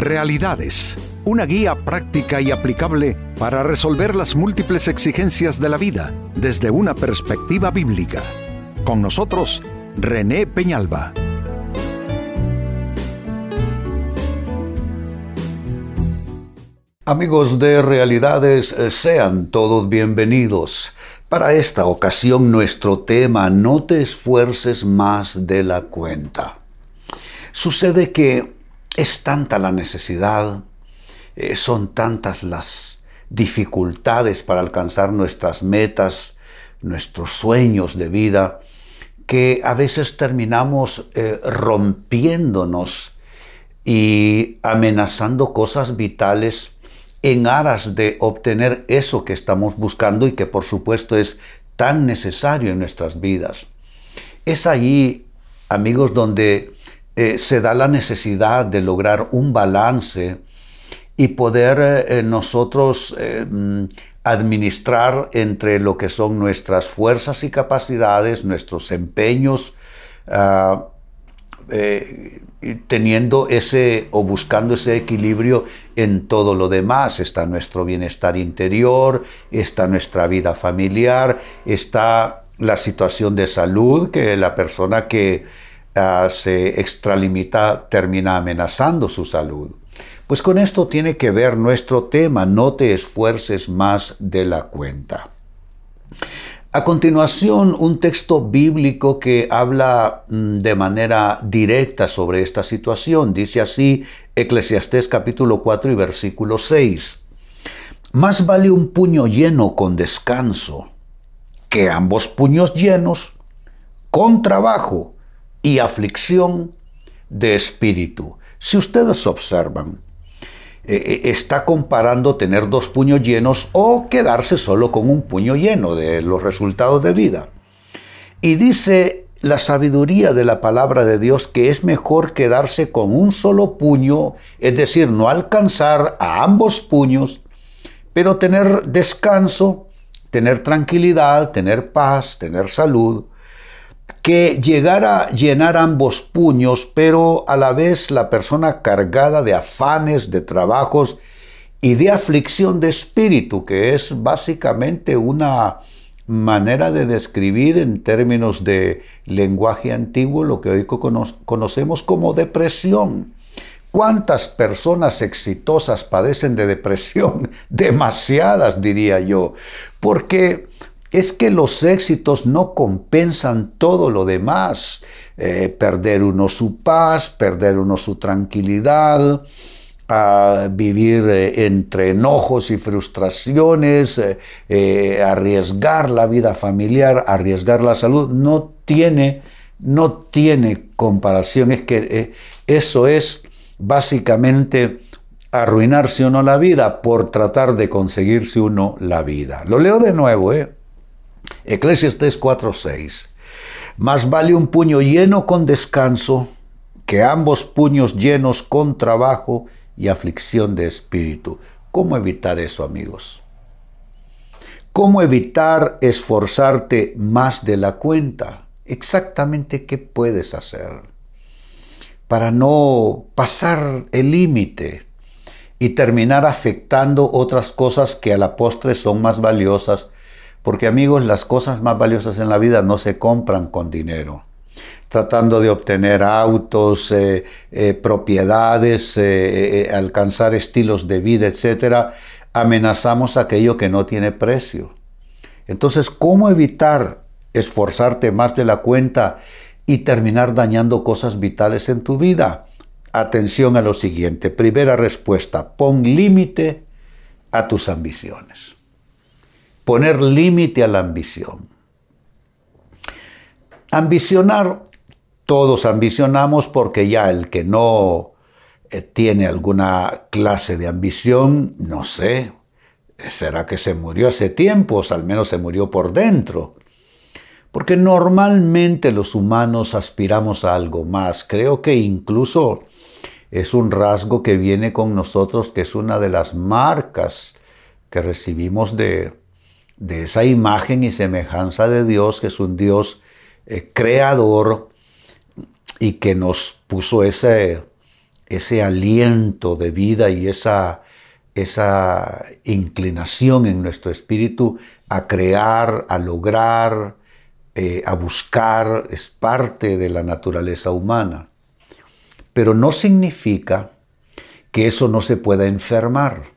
Realidades, una guía práctica y aplicable para resolver las múltiples exigencias de la vida desde una perspectiva bíblica. Con nosotros, René Peñalba. Amigos de Realidades, eh, sean todos bienvenidos. Para esta ocasión nuestro tema, no te esfuerces más de la cuenta. Sucede que es tanta la necesidad, eh, son tantas las dificultades para alcanzar nuestras metas, nuestros sueños de vida, que a veces terminamos eh, rompiéndonos y amenazando cosas vitales en aras de obtener eso que estamos buscando y que por supuesto es tan necesario en nuestras vidas. Es allí, amigos, donde eh, se da la necesidad de lograr un balance y poder eh, nosotros eh, mm, administrar entre lo que son nuestras fuerzas y capacidades, nuestros empeños, ah, teniendo ese o buscando ese equilibrio en todo lo demás. Está nuestro bienestar interior, está nuestra vida familiar, está la situación de salud, que la persona que Ah, se extralimita, termina amenazando su salud. Pues con esto tiene que ver nuestro tema, no te esfuerces más de la cuenta. A continuación, un texto bíblico que habla mm, de manera directa sobre esta situación. Dice así Eclesiastés capítulo 4 y versículo 6. Más vale un puño lleno con descanso que ambos puños llenos con trabajo y aflicción de espíritu. Si ustedes observan, eh, eh, está comparando tener dos puños llenos o quedarse solo con un puño lleno de los resultados de vida. Y dice la sabiduría de la palabra de Dios que es mejor quedarse con un solo puño, es decir, no alcanzar a ambos puños, pero tener descanso, tener tranquilidad, tener paz, tener salud, que llegara a llenar ambos puños, pero a la vez la persona cargada de afanes, de trabajos y de aflicción de espíritu, que es básicamente una manera de describir en términos de lenguaje antiguo lo que hoy conocemos como depresión. ¿Cuántas personas exitosas padecen de depresión? Demasiadas, diría yo, porque es que los éxitos no compensan todo lo demás. Eh, perder uno su paz, perder uno su tranquilidad, vivir eh, entre enojos y frustraciones, eh, arriesgar la vida familiar, arriesgar la salud, no tiene, no tiene comparación. Es que eso es básicamente arruinarse uno la vida por tratar de conseguirse uno la vida. Lo leo de nuevo, ¿eh? Eclesiastes 4:6. Más vale un puño lleno con descanso que ambos puños llenos con trabajo y aflicción de espíritu. ¿Cómo evitar eso, amigos? ¿Cómo evitar esforzarte más de la cuenta? Exactamente qué puedes hacer para no pasar el límite y terminar afectando otras cosas que a la postre son más valiosas porque amigos, las cosas más valiosas en la vida no se compran con dinero. Tratando de obtener autos, eh, eh, propiedades, eh, alcanzar estilos de vida, etc., amenazamos aquello que no tiene precio. Entonces, ¿cómo evitar esforzarte más de la cuenta y terminar dañando cosas vitales en tu vida? Atención a lo siguiente. Primera respuesta, pon límite a tus ambiciones poner límite a la ambición. Ambicionar, todos ambicionamos porque ya el que no eh, tiene alguna clase de ambición, no sé, será que se murió hace tiempo, o al menos se murió por dentro. Porque normalmente los humanos aspiramos a algo más. Creo que incluso es un rasgo que viene con nosotros, que es una de las marcas que recibimos de, de esa imagen y semejanza de Dios, que es un Dios eh, creador y que nos puso ese, ese aliento de vida y esa, esa inclinación en nuestro espíritu a crear, a lograr, eh, a buscar, es parte de la naturaleza humana. Pero no significa que eso no se pueda enfermar.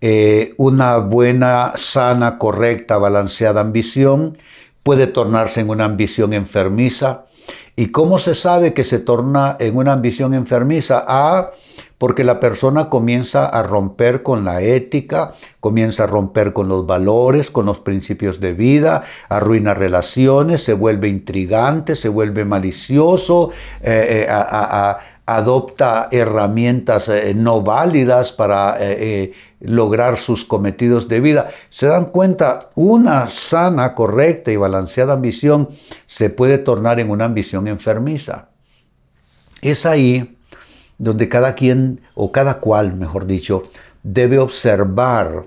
Eh, una buena, sana, correcta, balanceada ambición puede tornarse en una ambición enfermiza. ¿Y cómo se sabe que se torna en una ambición enfermiza? Ah, porque la persona comienza a romper con la ética, comienza a romper con los valores, con los principios de vida, arruina relaciones, se vuelve intrigante, se vuelve malicioso, eh, eh, adopta herramientas eh, no válidas para lograr sus cometidos de vida. Se dan cuenta, una sana, correcta y balanceada ambición se puede tornar en una ambición enfermiza. Es ahí donde cada quien, o cada cual, mejor dicho, debe observar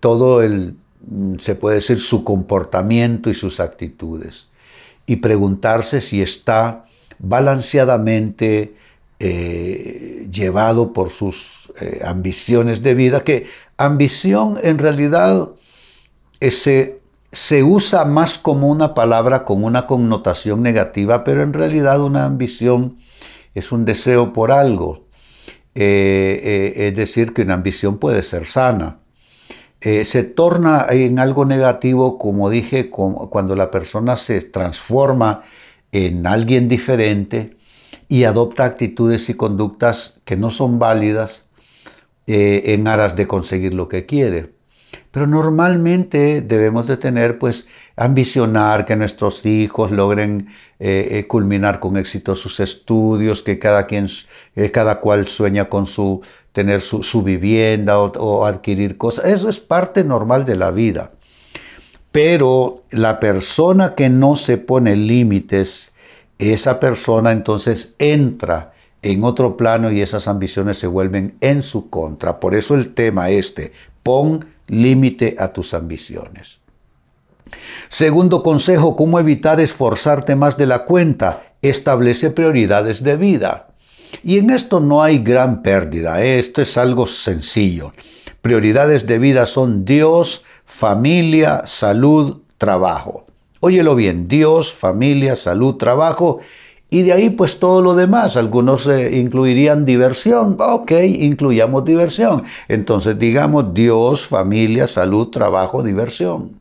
todo el, mm, se puede decir, su comportamiento y sus actitudes y preguntarse si está balanceadamente eh, llevado por sus eh, ambiciones de vida, que ambición en realidad ese, se usa más como una palabra con una connotación negativa, pero en realidad una ambición es un deseo por algo. Eh, es decir, que una ambición puede ser sana. se torna en algo negativo, como dije, cuando la persona se transforma en alguien diferente y adopta actitudes y conductas que no son válidas eh, en aras de conseguir lo que quiere. Pero normalmente debemos de tener, pues, ambicionar que nuestros hijos logren eh, eh, culminar con éxito sus estudios, que cada quien, cada cual sueña con su tener su, vivienda o adquirir cosas. Eso es parte normal de la vida. Pero la persona que no se pone límites, esa persona entonces entra en otro plano y esas ambiciones se vuelven en su contra. Por eso el tema este, pon límite a tus ambiciones. Segundo consejo, ¿cómo evitar esforzarte más de la cuenta? Establece prioridades de vida. Y en esto no hay gran pérdida, esto es algo sencillo. Prioridades de vida son Dios, familia, salud, trabajo. Óyelo bien, Dios, familia, salud, trabajo. Y de ahí pues todo lo demás. Algunos eh, incluirían diversión. Ok, incluyamos diversión. Entonces digamos Dios, familia, salud, trabajo, diversión.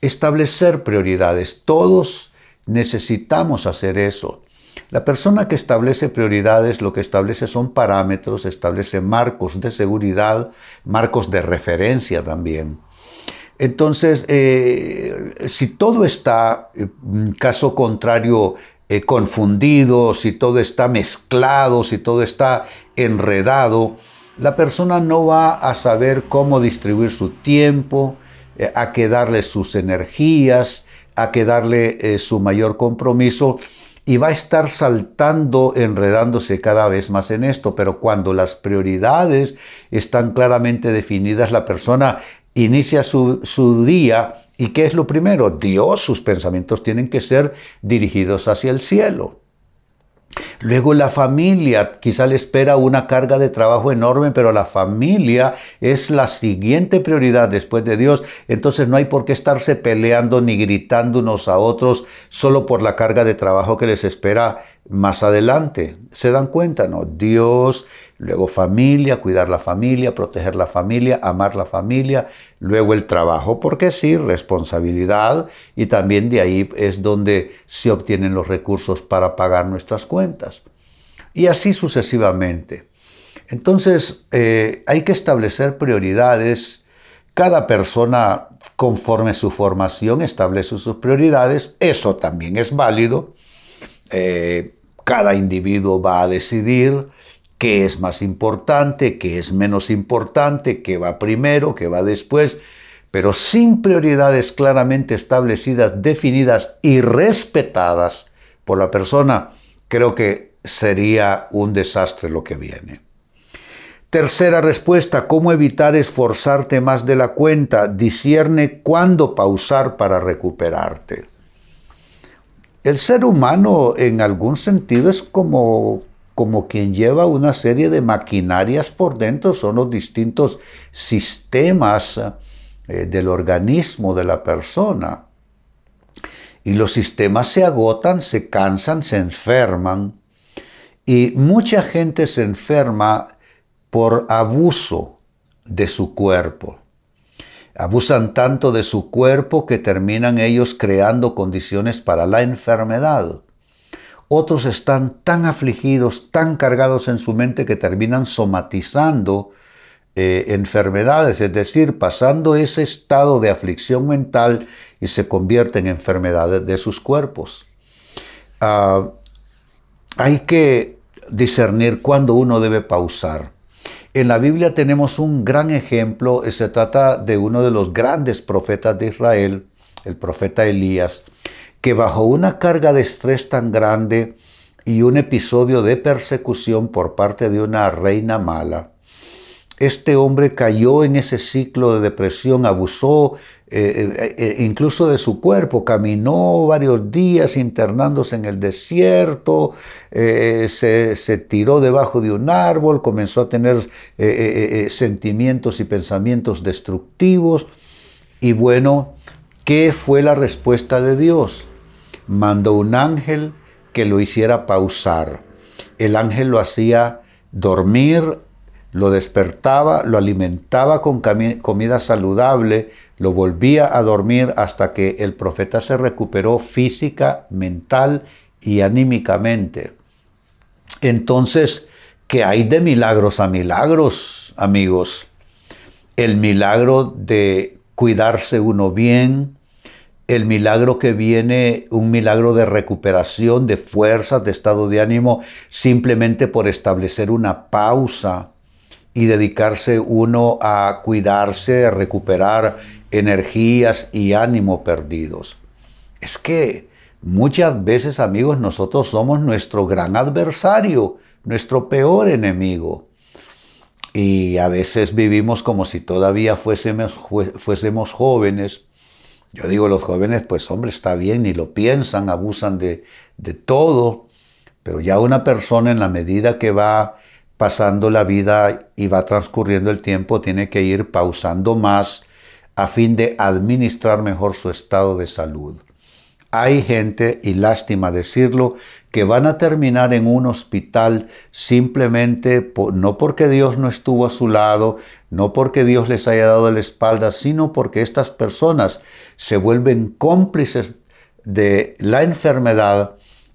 Establecer prioridades. Todos necesitamos hacer eso. La persona que establece prioridades lo que establece son parámetros, establece marcos de seguridad, marcos de referencia también. Entonces, eh, si todo está, eh, caso contrario, eh, confundido, si todo está mezclado, si todo está enredado, la persona no va a saber cómo distribuir su tiempo, a qué darle sus energías, a qué darle su mayor compromiso y va a estar saltando, enredándose cada vez más en esto, pero cuando las prioridades están claramente definidas, la persona inicia su, su día y ¿qué es lo primero? Dios, sus pensamientos tienen que ser dirigidos hacia el cielo. Luego la familia, quizá le espera una carga de trabajo enorme, pero la familia es la siguiente prioridad después de Dios. Entonces no hay por qué estarse peleando ni gritando unos a otros solo por la carga de trabajo que les espera más adelante. ¿Se dan cuenta? No, Dios luego familia, cuidar la familia, proteger la familia, amar la familia, luego el trabajo, porque sí, responsabilidad y también de ahí es donde se obtienen los recursos para pagar nuestras cuentas. Y así sucesivamente. Entonces, eh, hay que establecer prioridades. Cada persona, conforme su formación, establece sus prioridades. Eso también es válido. Eh, cada individuo va a decidir qué es más importante, qué es menos importante, qué va primero, qué va después, pero sin prioridades claramente establecidas, definidas y respetadas por la persona, creo que sería un desastre lo que viene. Tercera respuesta, ¿cómo evitar esforzarte más de la cuenta? Discierne cuándo pausar para recuperarte. el ser humano en algún sentido es como, como quien lleva una serie de maquinarias por dentro, son los distintos sistemas eh, del organismo de la persona. Y los sistemas se agotan, se cansan, se enferman. Y mucha gente se enferma por abuso de su cuerpo. Abusan tanto de su cuerpo que terminan ellos creando condiciones para la enfermedad. Otros están tan afligidos, tan cargados en su mente que terminan somatizando eh, enfermedades, es decir, pasando ese estado de aflicción mental y se convierten en enfermedades de sus cuerpos. Ah, hay que discernir cuándo uno debe pausar. En la Biblia tenemos un gran ejemplo, se trata de uno de los grandes profetas de Israel, el profeta Elías, que bajo una carga de estrés tan grande y un episodio de persecución por parte de una reina mala, este hombre cayó en ese ciclo de depresión, abusó eh, eh, eh, incluso de su cuerpo, caminó varios días internándose en el desierto, se, se, tiró debajo de un árbol, comenzó a tener sentimientos y pensamientos destructivos. Y bueno, ¿qué fue la respuesta de Dios? Mandó un ángel que lo hiciera pausar. El ángel lo hacía dormir lo despertaba, lo alimentaba con comida saludable, lo volvía a dormir hasta que el profeta se recuperó física, mental y anímicamente. Entonces, ¿qué hay de milagros a milagros, amigos? El milagro de cuidarse uno bien, el milagro que viene, un milagro de recuperación, de fuerzas, de estado de ánimo, simplemente por establecer una pausa y dedicarse uno a cuidarse, a recuperar energías y ánimo perdidos. Es que muchas veces, amigos, nosotros somos nuestro gran adversario, nuestro peor enemigo. Y a veces vivimos como si todavía fuésemos, fuésemos jóvenes. Yo digo, los jóvenes, pues hombre, está bien, ni lo piensan, abusan de, de todo. Pero ya una persona en la medida que va pasando la vida y va transcurriendo el tiempo, tiene que ir pausando más a fin de administrar mejor su estado de salud. Hay gente, y lástima decirlo, que van a terminar en un hospital simplemente no porque Dios no estuvo a su lado, no porque Dios les haya dado la espalda, sino porque estas personas se vuelven cómplices de la enfermedad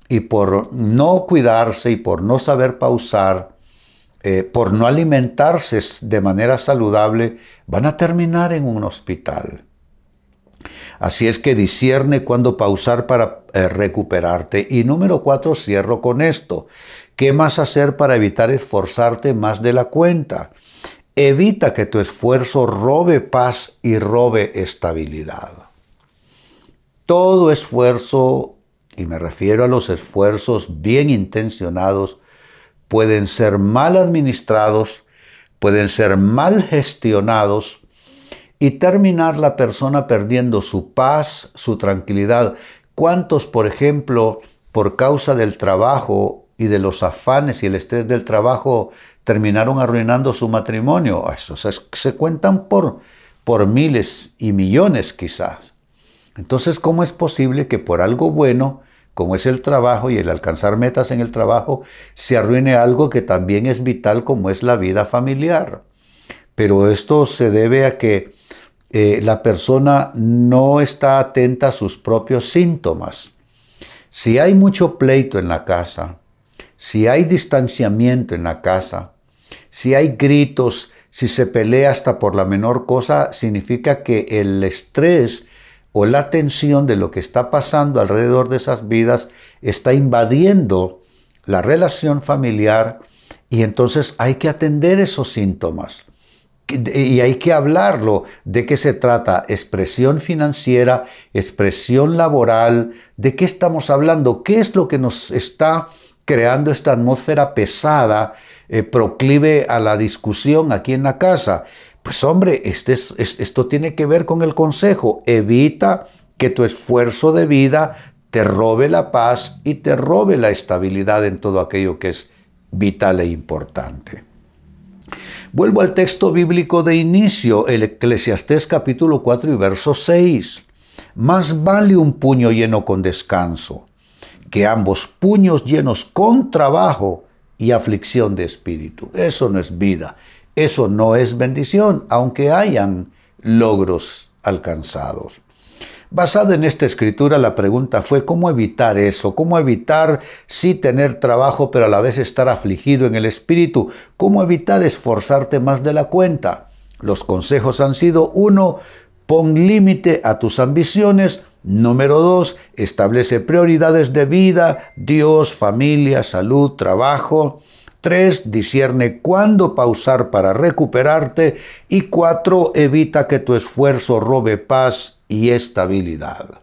y por no cuidarse y por no saber pausar, eh, por no alimentarse de manera saludable, van a terminar en un hospital. Así es que discierne cuándo pausar para eh, recuperarte. Y número cuatro, cierro con esto. ¿Qué más hacer para evitar esforzarte más de la cuenta? Evita que tu esfuerzo robe paz y robe estabilidad. Todo esfuerzo, y me refiero a los esfuerzos bien intencionados, pueden ser mal administrados, pueden ser mal gestionados y terminar la persona perdiendo su paz, su tranquilidad. ¿Cuántos, por ejemplo, por causa del trabajo y de los afanes y el estrés del trabajo, terminaron arruinando su matrimonio? Eso se, se cuentan por, por miles y millones quizás. Entonces, ¿cómo es posible que por algo bueno como es el trabajo y el alcanzar metas en el trabajo, se arruine algo que también es vital como es la vida familiar. Pero esto se debe a que eh, la persona no está atenta a sus propios síntomas. Si hay mucho pleito en la casa, si hay distanciamiento en la casa, si hay gritos, si se pelea hasta por la menor cosa, significa que el estrés o la tensión de lo que está pasando alrededor de esas vidas está invadiendo la relación familiar y entonces hay que atender esos síntomas. Y hay que hablarlo. ¿De qué se trata? Expresión financiera, expresión laboral. ¿De qué estamos hablando? ¿Qué es lo que nos está creando esta atmósfera pesada, eh, proclive a la discusión aquí en la casa? Pues hombre, este esto tiene que ver con el consejo. Evita que tu esfuerzo de vida te robe la paz y te robe la estabilidad en todo aquello que es vital e importante. Vuelvo al texto bíblico de inicio, el Eclesiastés capítulo 4 y verso 6. Más vale un puño lleno con descanso que ambos puños llenos con trabajo y aflicción de espíritu. Eso no es vida, eso no es bendición, aunque hayan logros alcanzados. Basada en esta escritura, la pregunta fue cómo evitar eso, cómo evitar sí tener trabajo pero a la vez estar afligido en el espíritu, cómo evitar esforzarte más de la cuenta. Los consejos han sido, uno, pon límite a tus ambiciones, Número dos, establece prioridades de vida, Dios, familia, salud, trabajo. Tres, discierne cuándo pausar para recuperarte. Y cuatro, evita que tu esfuerzo robe paz y estabilidad.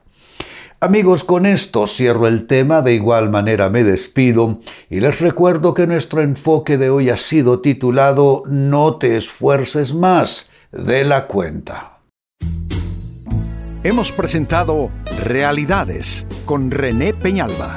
Amigos, con esto cierro el tema, de igual manera me despido y les recuerdo que nuestro enfoque de hoy ha sido titulado No te esfuerces más de la cuenta hemos presentado Realidades con René Peñalba.